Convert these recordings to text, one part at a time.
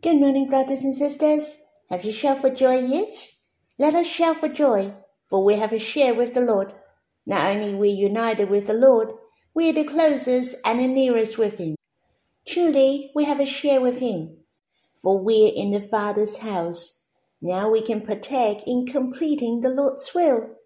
Good morning, brothers and sisters. Have you shouted for joy yet? Let us shout for joy, for we have a share with the Lord. Not only we united with the Lord, we are the closest and the nearest with Him. Truly, we have a share with Him, for we are in the Father's house. Now we can partake in completing the Lord's will.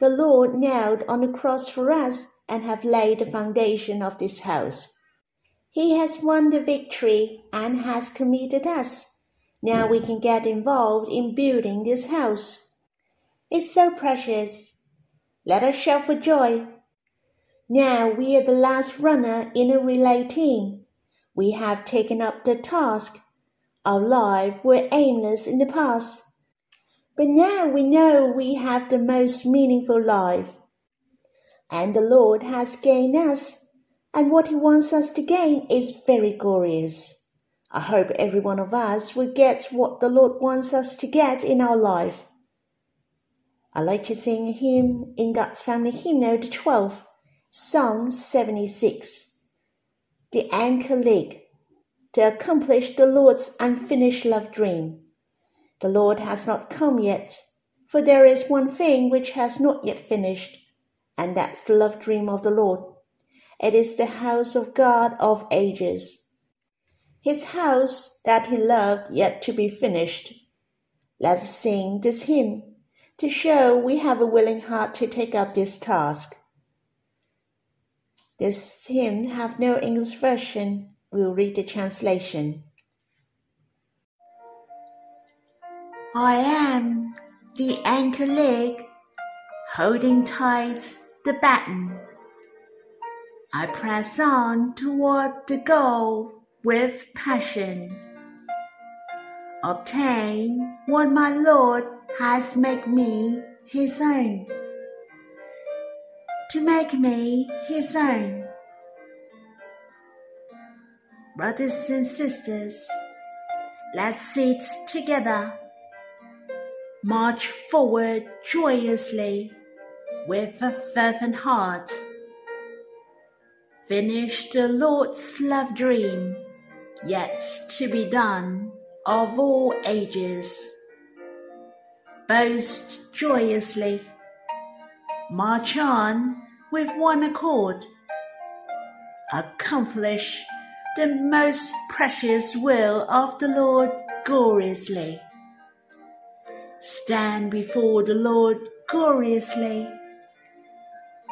The Lord nailed on the cross for us and have laid the foundation of this house. He has won the victory and has committed us. Now we can get involved in building this house. It's so precious. Let us shout for joy. Now we are the last runner in a relay team. We have taken up the task. Our lives were aimless in the past. But now we know we have the most meaningful life. And the Lord has gained us and what He wants us to gain is very glorious. I hope every one of us will get what the Lord wants us to get in our life. I like to sing a hymn in God's Family Hymnal, the 12th, Psalm 76. The Anchor leg to accomplish the Lord's unfinished love dream. The Lord has not come yet, for there is one thing which has not yet finished, and that's the love dream of the Lord. It is the house of God of ages. His house that he loved yet to be finished. Let us sing this hymn to show we have a willing heart to take up this task. This hymn have no English version. We'll read the translation. I am the anchor leg holding tight the baton I press on toward the goal with passion. Obtain what my Lord has made me his own. To make me his own. Brothers and sisters, let's sit together. March forward joyously with a fervent heart Finish the Lord's love dream, yet to be done of all ages. Boast joyously, march on with one accord, accomplish the most precious will of the Lord gloriously. Stand before the Lord gloriously.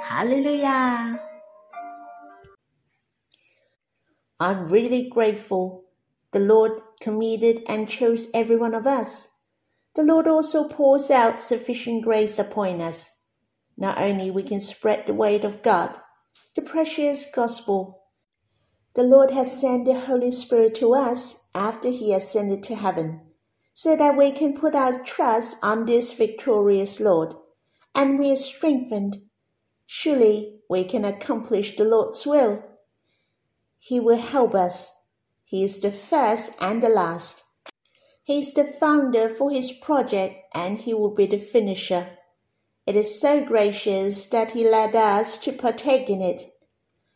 Hallelujah. I'm really grateful. The Lord committed and chose every one of us. The Lord also pours out sufficient grace upon us. Not only we can spread the word of God, the precious gospel. The Lord has sent the Holy Spirit to us after he ascended to heaven, so that we can put our trust on this victorious Lord, and we are strengthened. Surely we can accomplish the Lord's will. He will help us. He is the first and the last. He is the founder for his project and he will be the finisher. It is so gracious that he led us to partake in it.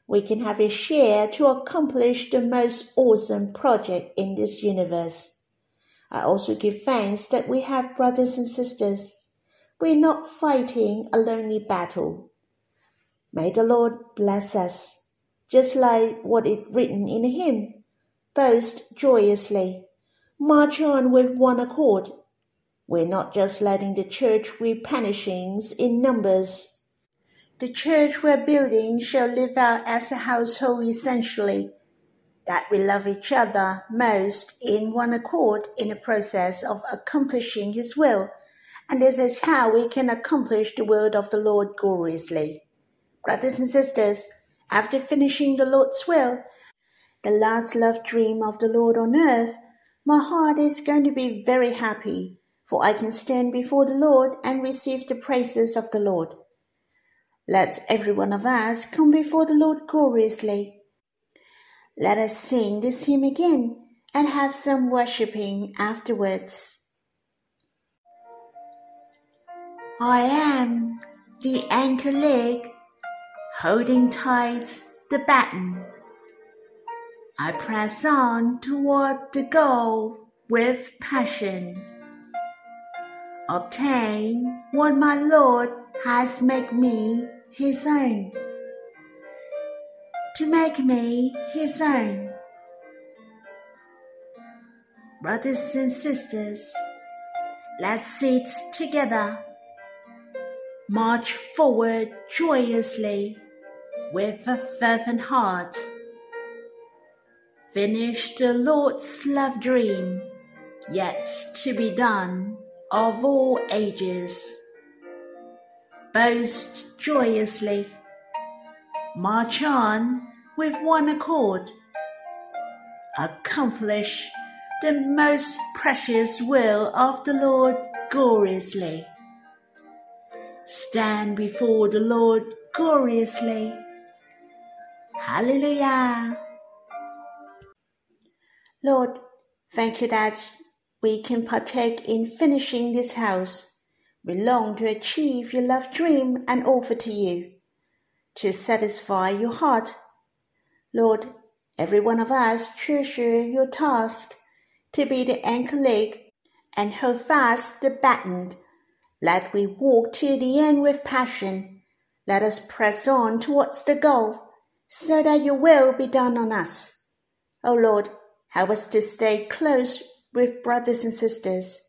We can have a share to accomplish the most awesome project in this universe. I also give thanks that we have brothers and sisters. We're not fighting a lonely battle. May the Lord bless us just like what is written in the hymn. Boast joyously. March on with one accord. We're not just letting the church with punishings in numbers. The church we're building shall live out as a household essentially, that we love each other most in one accord in the process of accomplishing His will, and this is how we can accomplish the word of the Lord gloriously. Brothers and sisters, after finishing the Lord's will, the last love dream of the Lord on earth, my heart is going to be very happy, for I can stand before the Lord and receive the praises of the Lord. Let every one of us come before the Lord gloriously. Let us sing this hymn again and have some worshipping afterwards. I am the anchor leg holding tight the baton. I press on toward the goal with passion. Obtain what my Lord has made me his own. To make me his own. Brothers and sisters, let's sit together. March forward joyously with a fervent heart. Finish the Lord's love dream, yet to be done of all ages. Boast joyously. March on with one accord. Accomplish the most precious will of the Lord gloriously. Stand before the Lord gloriously. Hallelujah. Lord, thank you that we can partake in finishing this house. We long to achieve your love dream and offer to you to satisfy your heart. Lord, every one of us treasure your task to be the anchor leg and hold fast the baton. Let we walk to the end with passion. Let us press on towards the goal so that your will be done on us. O Lord, help us to stay close with brothers and sisters.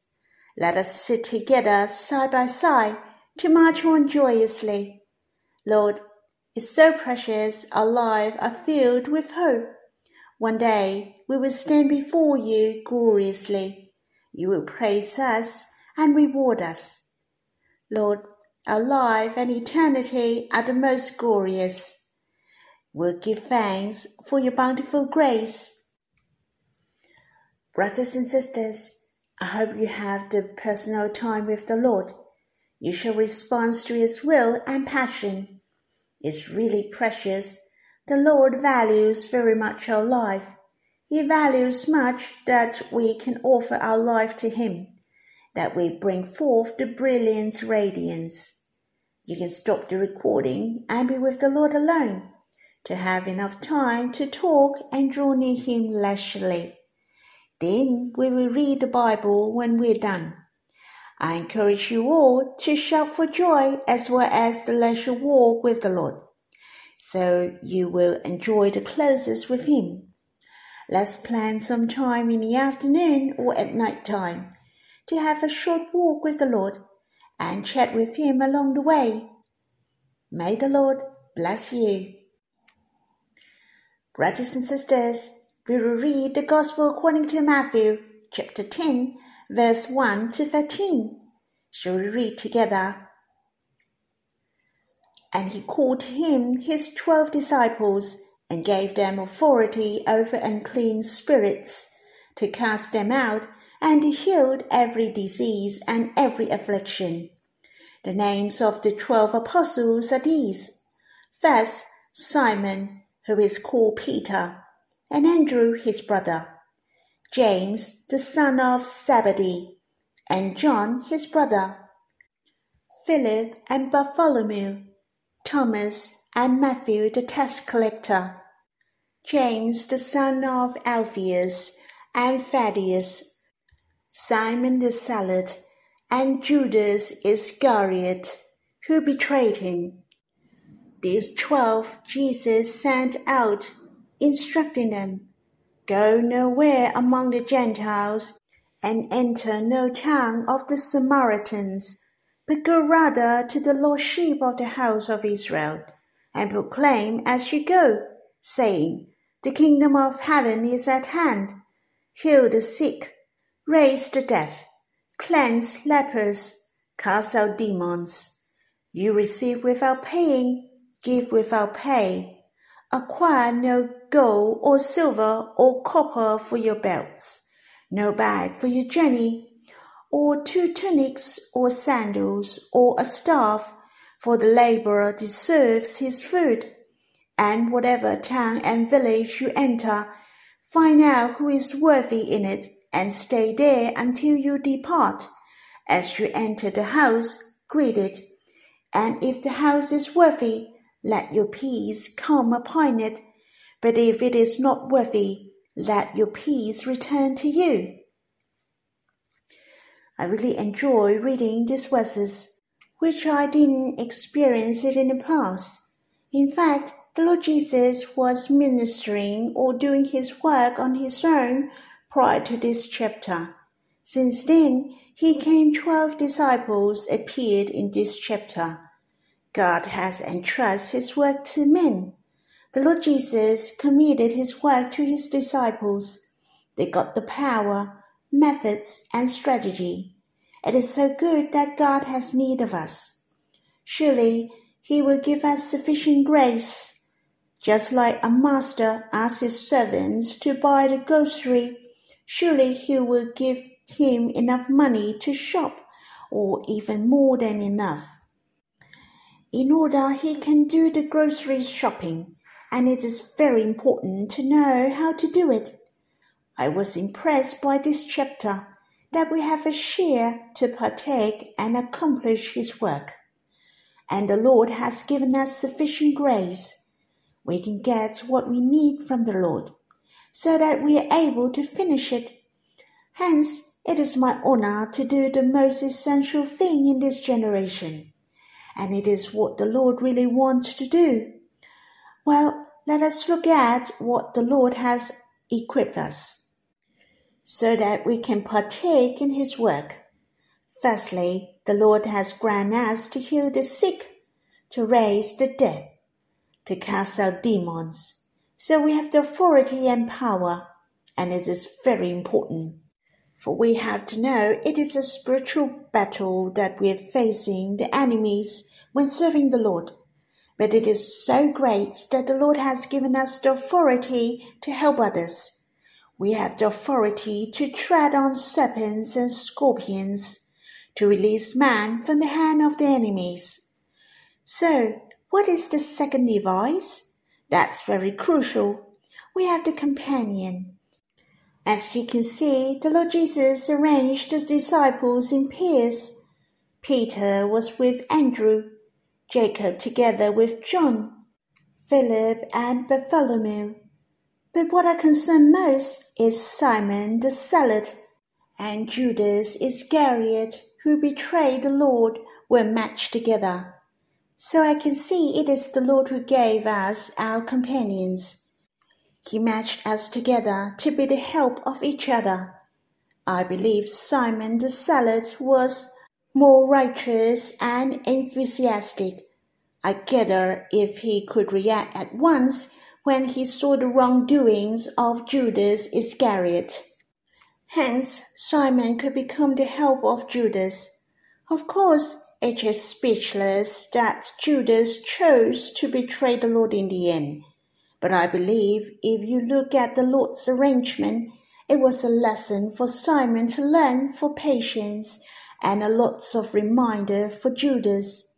Let us sit together side by side to march on joyously. Lord, it's so precious our lives are filled with hope. One day we will stand before you gloriously. You will praise us and reward us. Lord, our life and eternity are the most glorious. We'll give thanks for your bountiful grace. Brothers and sisters, I hope you have the personal time with the Lord. You shall respond to His will and passion. It's really precious. The Lord values very much our life. He values much that we can offer our life to Him, that we bring forth the brilliant radiance. You can stop the recording and be with the Lord alone to have enough time to talk and draw near Him leisurely. Then we will read the Bible when we're done. I encourage you all to shout for joy as well as the leisure walk with the Lord, so you will enjoy the closest with Him. Let's plan some time in the afternoon or at night time to have a short walk with the Lord and chat with Him along the way. May the Lord bless you. Brothers and sisters, we will read the Gospel according to Matthew, chapter 10, verse 1 to 13. Shall we read together? And he called to him his twelve disciples and gave them authority over unclean spirits to cast them out and he healed every disease and every affliction. The names of the twelve apostles are these. First, Simon, who is called Peter, and Andrew his brother, James the son of Zebedee, and John his brother, Philip and Bartholomew, Thomas and Matthew the tax collector, James the son of Alphaeus and Thaddaeus, Simon the Zealot, and Judas Iscariot, who betrayed him. These twelve Jesus sent out, instructing them, Go nowhere among the Gentiles, and enter no town of the Samaritans, but go rather to the lost sheep of the house of Israel, and proclaim as you go, saying, the kingdom of heaven is at hand. Heal the sick, raise the deaf, cleanse lepers, cast out demons. You receive without paying, give without pay. Acquire no gold or silver or copper for your belts, no bag for your journey, or two tunics or sandals or a staff, for the laborer deserves his food and whatever town and village you enter, find out who is worthy in it, and stay there until you depart. As you enter the house, greet it, and if the house is worthy, let your peace come upon it. But if it is not worthy, let your peace return to you. I really enjoy reading these verses, which I didn't experience it in the past. In fact, the Lord Jesus was ministering or doing his work on his own prior to this chapter. Since then, he came twelve disciples appeared in this chapter. God has entrusted his work to men. The Lord Jesus committed his work to his disciples. They got the power, methods, and strategy. It is so good that God has need of us. Surely he will give us sufficient grace. Just like a master asks his servants to buy the grocery, surely he will give him enough money to shop, or even more than enough. In order he can do the grocery shopping, and it is very important to know how to do it. I was impressed by this chapter that we have a share to partake and accomplish His work. And the Lord has given us sufficient grace. We can get what we need from the Lord so that we are able to finish it. Hence, it is my honor to do the most essential thing in this generation. And it is what the Lord really wants to do. Well, let us look at what the Lord has equipped us so that we can partake in his work. Firstly, the Lord has granted us to heal the sick, to raise the dead, to cast out demons. So we have the authority and power, and it is very important. For we have to know it is a spiritual battle that we are facing the enemies when serving the Lord. But it is so great that the Lord has given us the authority to help others. We have the authority to tread on serpents and scorpions, to release man from the hand of the enemies. So, what is the second device? That's very crucial. We have the companion. As you can see, the Lord Jesus arranged the disciples in pairs. Peter was with Andrew, Jacob together with John, Philip and Bartholomew. But what I concern most is Simon the Zealot and Judas Iscariot, who betrayed the Lord, were matched together. So I can see it is the Lord who gave us our companions. He matched us together to be the help of each other. I believe Simon the Zealot was more righteous and enthusiastic. I gather if he could react at once when he saw the wrongdoings of Judas Iscariot. Hence, Simon could become the help of Judas. Of course, it is speechless that Judas chose to betray the Lord in the end. But I believe if you look at the Lord's arrangement, it was a lesson for Simon to learn for patience and a lots of reminder for Judas.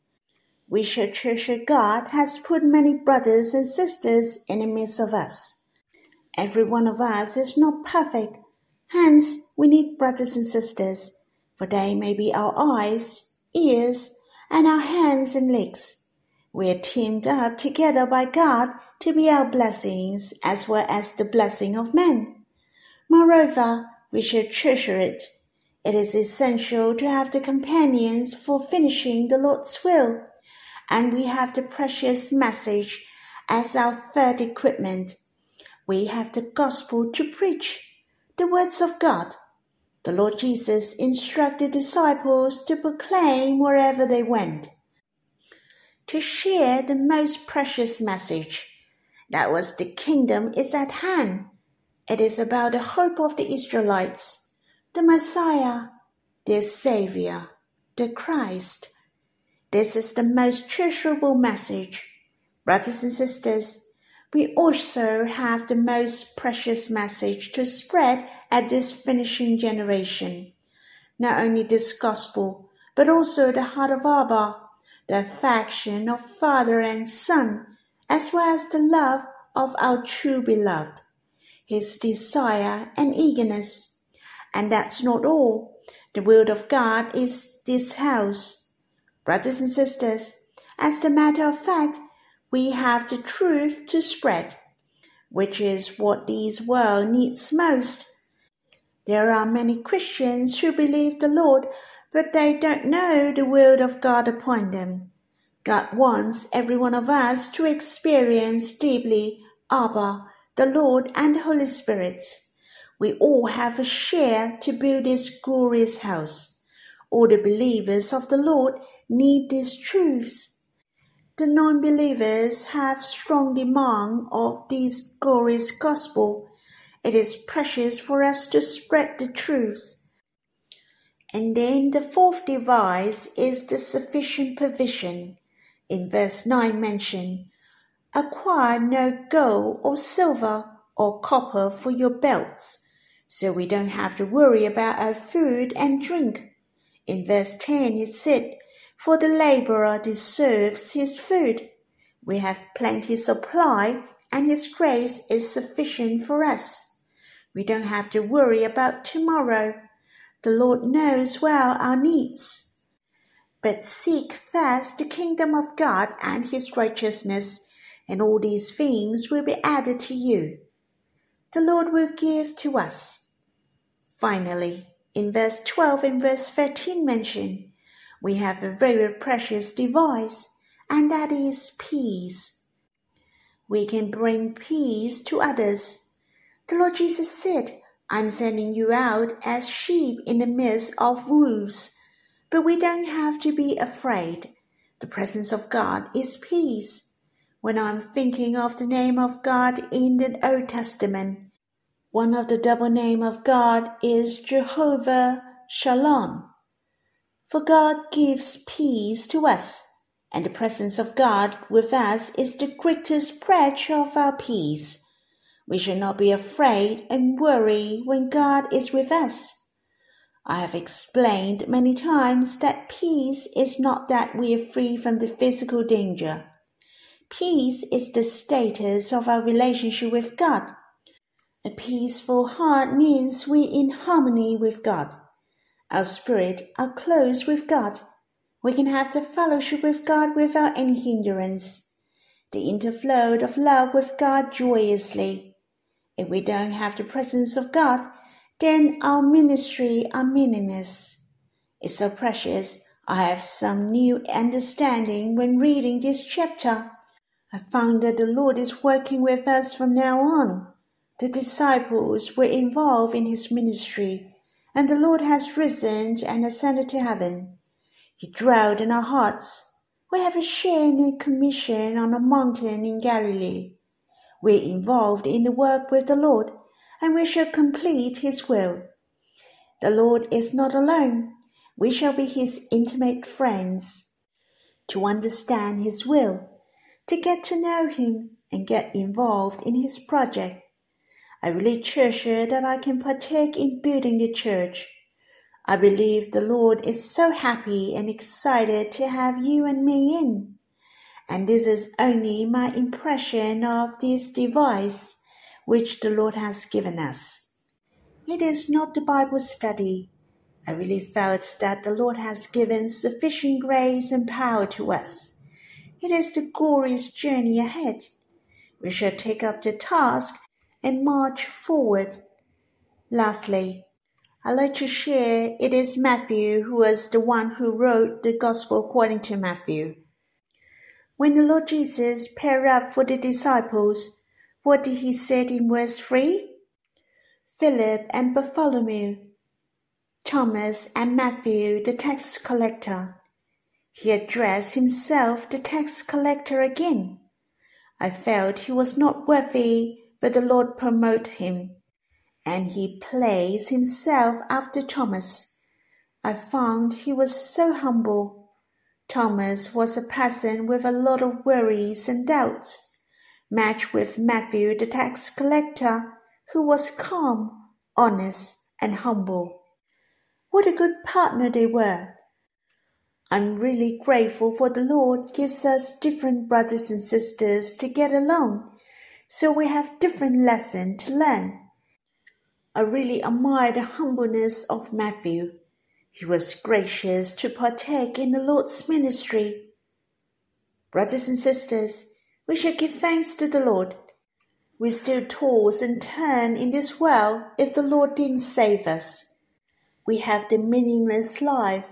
We should treasure God has put many brothers and sisters in the midst of us. Every one of us is not perfect. Hence, we need brothers and sisters, for they may be our eyes, ears, and our hands and legs. We are teamed up together by God to be our blessings as well as the blessing of men. Moreover, we should treasure it it is essential to have the companions for finishing the Lord's will, and we have the precious message as our third equipment. We have the gospel to preach, the words of God. The Lord Jesus instructed disciples to proclaim wherever they went, to share the most precious message. That was the kingdom is at hand. It is about the hope of the Israelites the Messiah, the Savior, the Christ. This is the most treasurable message. Brothers and sisters, we also have the most precious message to spread at this finishing generation. Not only this gospel, but also the heart of Abba, the affection of Father and Son, as well as the love of our true beloved, his desire and eagerness and that's not all. The will of God is this house. Brothers and sisters, as a matter of fact, we have the truth to spread. which is what this world needs most. There are many Christians who believe the Lord, but they don't know the will of God upon them. God wants every one of us to experience deeply Abba, the Lord, and the Holy Spirit. We all have a share to build this glorious house. All the believers of the Lord need these truths. The non-believers have strong demand of this glorious gospel. It is precious for us to spread the truth. And then the fourth device is the sufficient provision. In verse 9 mention, acquire no gold or silver or copper for your belts, so we don't have to worry about our food and drink. In verse 10 it said, for the laborer deserves his food. We have plenty supply, and his grace is sufficient for us. We don't have to worry about tomorrow. The Lord knows well our needs. But seek first the kingdom of God and his righteousness, and all these things will be added to you. The Lord will give to us. Finally, in verse 12 and verse 13 mention, we have a very precious device, and that is peace. We can bring peace to others. The Lord Jesus said, I'm sending you out as sheep in the midst of wolves. But we don't have to be afraid. The presence of God is peace. When I'm thinking of the name of God in the Old Testament, one of the double name of God is Jehovah Shalom. For God gives peace to us, and the presence of God with us is the greatest pledge of our peace. We should not be afraid and worry when God is with us. I have explained many times that peace is not that we are free from the physical danger. Peace is the status of our relationship with God. A peaceful heart means we're in harmony with God. Our spirit are close with God. We can have the fellowship with God without any hindrance. The interflow of love with God joyously. If we don't have the presence of God, then our ministry are meaningless. It's so precious. I have some new understanding when reading this chapter. I found that the Lord is working with us from now on. The disciples were involved in his ministry and the Lord has risen and ascended to heaven. He dwelled in our hearts. We have a share in a commission on a mountain in Galilee. We're involved in the work with the Lord, and we shall complete His will. The Lord is not alone. We shall be His intimate friends. To understand His will, to get to know Him, and get involved in His project, I really treasure that I can partake in building the church. I believe the Lord is so happy and excited to have you and me in. And this is only my impression of this device which the Lord has given us. It is not the Bible study. I really felt that the Lord has given sufficient grace and power to us. It is the glorious journey ahead. We shall take up the task and march forward. Lastly, I'd like to share it is Matthew who was the one who wrote the Gospel according to Matthew. When the Lord Jesus paired up for the disciples, what did he say in verse 3? Philip and Bartholomew, Thomas and Matthew the tax collector. He addressed himself the tax collector again. I felt he was not worthy but the Lord promote him, and he placed himself after Thomas. I found he was so humble. Thomas was a person with a lot of worries and doubts, matched with Matthew the tax collector, who was calm, honest, and humble. What a good partner they were. I'm really grateful for the Lord gives us different brothers and sisters to get along so we have different lessons to learn. I really admire the humbleness of Matthew. He was gracious to partake in the Lord's ministry. Brothers and sisters, we shall give thanks to the Lord. We still toss and turn in this world if the Lord didn't save us. We have the meaningless life,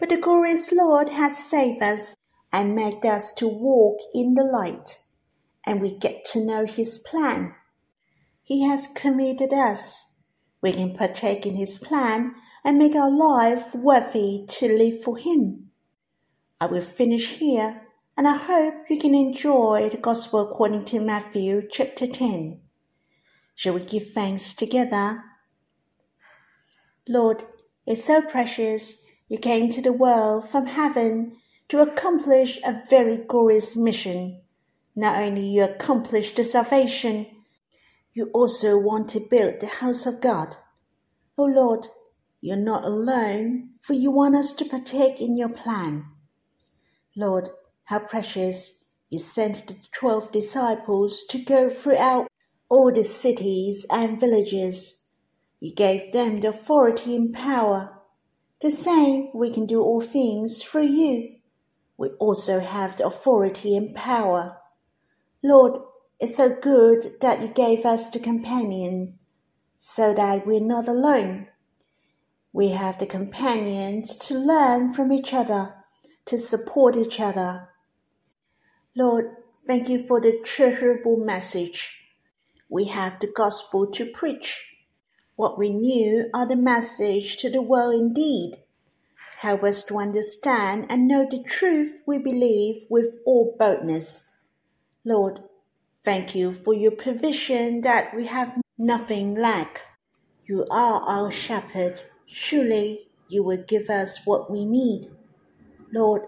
but the glorious Lord has saved us and made us to walk in the light, and we get to know His plan. He has committed us. We can partake in His plan and make our life worthy to live for Him. I will finish here and I hope you can enjoy the Gospel according to Matthew chapter 10. Shall we give thanks together? Lord, it's so precious you came to the world from heaven to accomplish a very glorious mission. Not only you accomplished the salvation, you also want to build the house of God. Oh Lord, you're not alone, for you want us to partake in your plan. Lord, how precious you sent the twelve disciples to go throughout all the cities and villages. You gave them the authority and power. to say, we can do all things through you. We also have the authority and power. Lord, it's so good that you gave us the companions so that we're not alone. We have the companions to learn from each other, to support each other, Lord, thank you for the treasurable message. We have the gospel to preach. What we knew are the message to the world indeed. Help us to understand and know the truth we believe with all boldness. Lord, thank you for your provision that we have nothing lack. You are our shepherd. Surely you will give us what we need. Lord,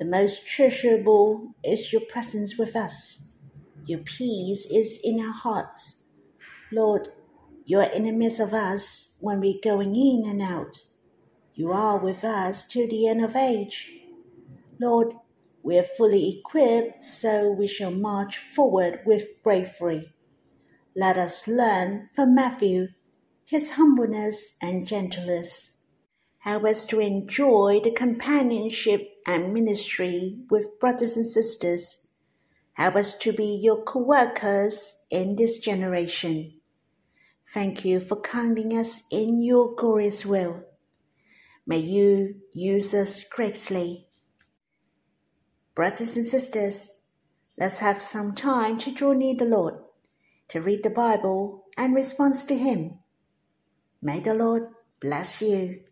the most treasurable is your presence with us. Your peace is in our hearts. Lord, you are in the midst of us when we're going in and out. You are with us till the end of age. Lord, we are fully equipped, so we shall march forward with bravery. Let us learn from Matthew his humbleness and gentleness. Help us to enjoy the companionship and ministry with brothers and sisters. Help us to be your co workers in this generation. Thank you for counting us in your glorious will. May you use us greatly. Brothers and sisters, let's have some time to draw near the Lord, to read the Bible and respond to Him. May the Lord bless you.